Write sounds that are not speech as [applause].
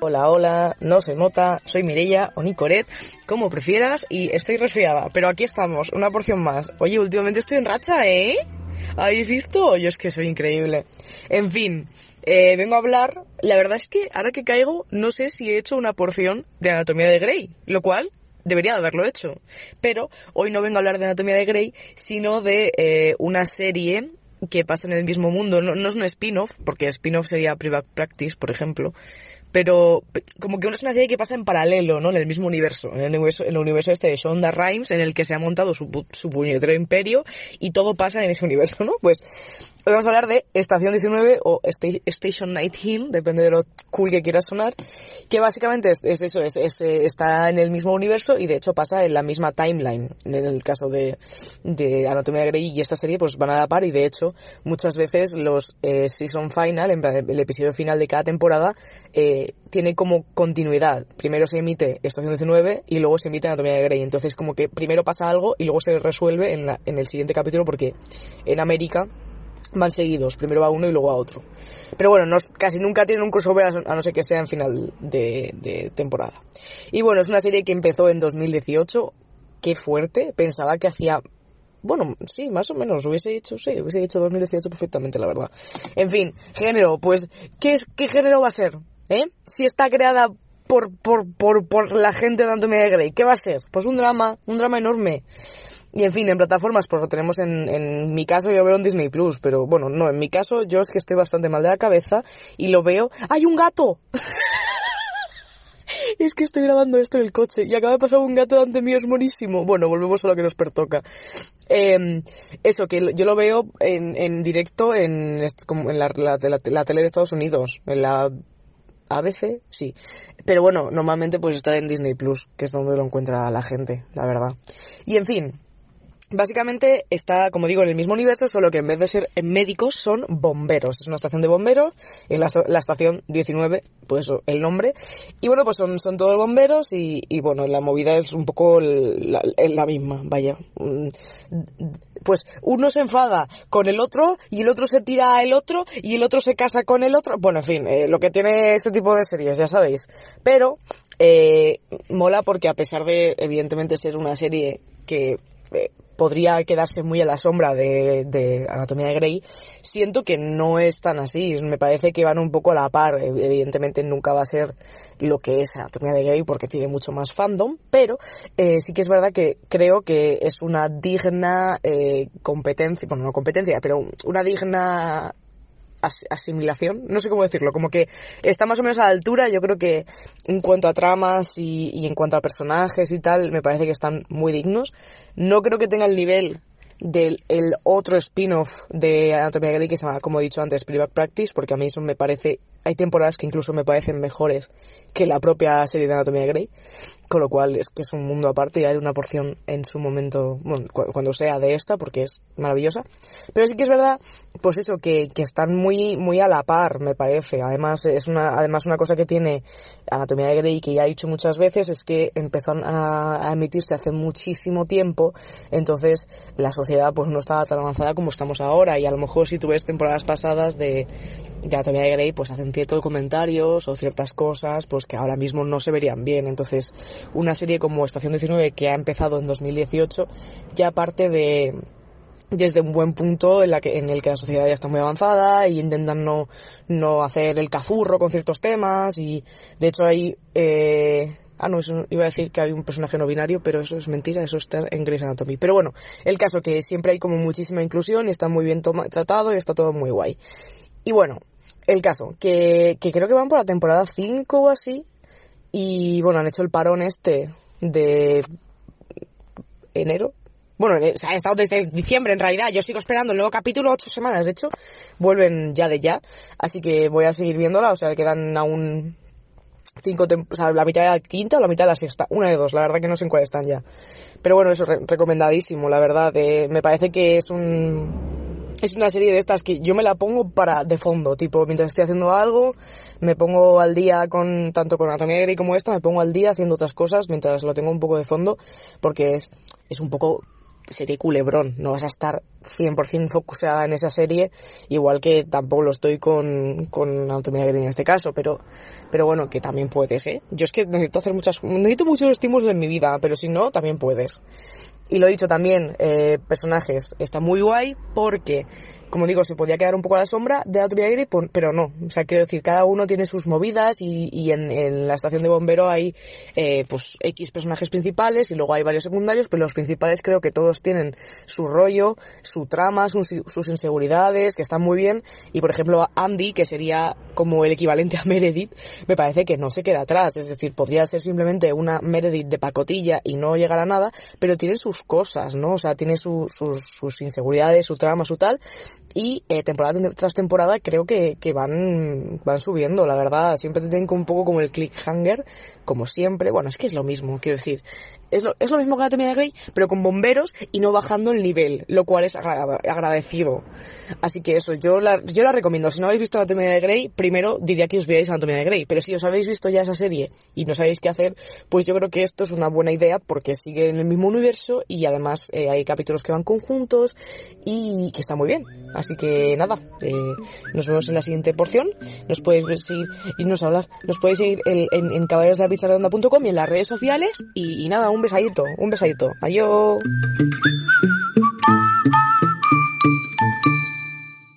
Hola, hola, no se nota, soy Mireia o Nicoret, como prefieras, y estoy resfriada, pero aquí estamos, una porción más. Oye, últimamente estoy en racha, ¿eh? ¿Habéis visto? Yo es que soy increíble. En fin, eh, vengo a hablar, la verdad es que ahora que caigo, no sé si he hecho una porción de Anatomía de Grey, lo cual debería de haberlo hecho. Pero hoy no vengo a hablar de Anatomía de Grey, sino de eh, una serie que pasa en el mismo mundo. No, no es un spin-off, porque spin-off sería Private Practice, por ejemplo, pero como que es una serie que pasa en paralelo, ¿no? En el mismo universo, en el universo, en el universo este de Shonda Rhimes, en el que se ha montado su, su puñetero imperio y todo pasa en ese universo, ¿no? Pues hoy vamos a hablar de Estación 19 o Station 19, depende de lo cool que quieras sonar, que básicamente es, eso, es, eh, está en el mismo universo y de hecho pasa en la misma timeline, en el caso de, de Anatomía de Grey y esta serie pues van a la par y de hecho muchas veces los eh, season final, el episodio final de cada temporada, eh, tiene como continuidad. Primero se emite Estación 19 y luego se emite Anatomía de Grey. Entonces como que primero pasa algo y luego se resuelve en, la, en el siguiente capítulo porque en América van seguidos, primero va uno y luego a otro. Pero bueno, no, casi nunca tienen un crossover a no ser que sea en final de, temporada. Y bueno, es una serie que empezó en 2018, qué fuerte, pensaba que hacía... Bueno, sí, más o menos, hubiese dicho, sí, hubiese dicho 2018 perfectamente, la verdad. En fin, género, pues, ¿qué, qué género va a ser? ¿Eh? Si está creada por, por, por, por la gente de Anatomía de Grey, ¿qué va a ser? Pues un drama, un drama enorme. Y en fin, en plataformas, pues lo tenemos en, en mi caso, yo veo en Disney Plus, pero bueno, no, en mi caso yo es que estoy bastante mal de la cabeza y lo veo. ¡Hay un gato! [laughs] es que estoy grabando esto en el coche y acaba de pasar un gato ante mío, es monísimo. Bueno, volvemos a lo que nos pertoca. Eh, eso, que yo lo veo en, en directo en, en la, la, tele de Estados Unidos, a veces sí. Pero bueno, normalmente pues está en Disney Plus, que es donde lo encuentra la gente, la verdad. Y en fin, Básicamente está, como digo, en el mismo universo, solo que en vez de ser médicos son bomberos. Es una estación de bomberos, es la, estación 19, pues el nombre. Y bueno, pues son, son todos bomberos y, y bueno, la movida es un poco la, la, misma, vaya. Mm, pues uno se enfada con el otro y el otro se tira a el otro y el otro se casa con el otro. Bueno, en fin, eh, lo que tiene este tipo de series, ya sabéis. Pero eh, mola porque a pesar de, evidentemente, ser una serie que... Eh, podría quedarse muy a la sombra de, Anatomía de Grey, siento que no es tan así. Me parece que van un poco a la par. Evidentemente nunca va a ser lo que es Anatomía de Grey porque tiene mucho más fandom, pero eh, sí que es verdad que creo que es una digna eh, competencia, bueno, no competencia, pero una digna asimilación, no sé cómo decirlo, como que está más o menos a la altura, yo creo que en cuanto a tramas y, en cuanto a personajes y tal, me parece que están muy dignos. No creo que tenga el nivel del el otro spin-off de Anatomía Grey que se llama, como he dicho antes, Private Practice, porque a mí eso me parece hay temporadas que incluso me parecen mejores que la propia serie de Anatomía Grey, con lo cual es que es un mundo aparte y hay una porción en su momento, bueno, cuando sea de esta, porque es maravillosa. Pero sí que es verdad, pues eso, que, que están muy, muy a la par, me parece. Además, es una, además una cosa que tiene Anatomía de Grey, que ya he dicho muchas veces, es que empezó a, a emitirse hace muchísimo tiempo, entonces la sociedad pues no estaba tan avanzada como estamos ahora, y a lo mejor si tú ves temporadas pasadas de, de Anatomía de Grey, pues hacen ciertos comentarios o ciertas cosas pues que ahora mismo no se verían bien. Entonces, una serie como Estación 19 que ha empezado en 2018 ya parte de desde un buen punto en, la que, en el que la sociedad ya está muy avanzada y intentan no, hacer el cazurro con ciertos temas y de hecho hay eh, Ah, no, iba a decir que hay un personaje no binario, pero eso es mentira, eso está en Grey's Anatomy. Pero bueno, el caso que siempre hay como muchísima inclusión y está muy bien tratado y está todo muy guay. Y bueno, el caso, que, que creo que van por la temporada 5 o así. Y bueno, han hecho el parón este de enero. Bueno, se ha estado desde diciembre en realidad. Yo sigo esperando el nuevo capítulo, ocho semanas de hecho. Vuelven ya de ya. Así que voy a seguir viéndola. O sea, quedan aún cinco o sea, la mitad de la quinta o la mitad de la sexta. Una de dos. La verdad que no sé en cuál están ya. Pero bueno, eso recomendadísimo, la verdad. Eh, me parece que es un es una serie de estas que yo me la pongo para de fondo, tipo mientras estoy haciendo algo, me pongo al día con tanto con Anatomía Grey como esta, me pongo al día haciendo otras cosas mientras lo tengo un poco de fondo, porque es, es un poco serie culebrón, no vas a estar 100% focusada en esa serie, igual que tampoco lo estoy con, con Anatomía Grey en este caso, pero, pero bueno, que también puedes, ¿eh? Yo es que necesito hacer muchas, necesito muchos estímulos en mi vida, pero si no, también puedes. Y lo he dicho también, eh, personajes, está muy guay porque como digo, se podía quedar un poco a la sombra de Grey, pero no. O sea, quiero decir, cada uno tiene sus movidas y, y en, en, la estación de bombero hay, eh, pues, X personajes principales y luego hay varios secundarios, pero los principales creo que todos tienen su rollo, su trama, sus, sus inseguridades, que están muy bien. Y, por ejemplo, Andy, que sería como el equivalente a [laughs] Meredith, me parece que no se queda atrás. Es decir, podría ser simplemente una Meredith de pacotilla y no llegar a nada, pero tiene sus cosas, ¿no? O sea, tiene su, sus, sus inseguridades, su trama, su tal, y eh, temporada tras temporada creo que, que van, van subiendo, la verdad. Siempre te tienen un poco como el clickhanger, como siempre. Bueno, es que es lo mismo, quiero decir. Es lo, es lo mismo que la Anatomía de Grey, pero con bomberos y no bajando el nivel, lo cual es agra agradecido. Así que eso, yo la, yo la recomiendo. Si no habéis visto la Anatomía de Grey, primero diría que os veáis Anatomía de Grey. Pero si os habéis visto ya esa serie y no sabéis qué hacer, pues yo creo que esto es una buena idea porque sigue en el mismo universo y además eh, hay capítulos que van conjuntos y que está muy bien. Que nada, eh, nos vemos en la siguiente porción. Nos podéis seguir, irnos a hablar, nos podéis seguir en, en, en y en las redes sociales. Y nada, un besadito, un besadito. Adiós.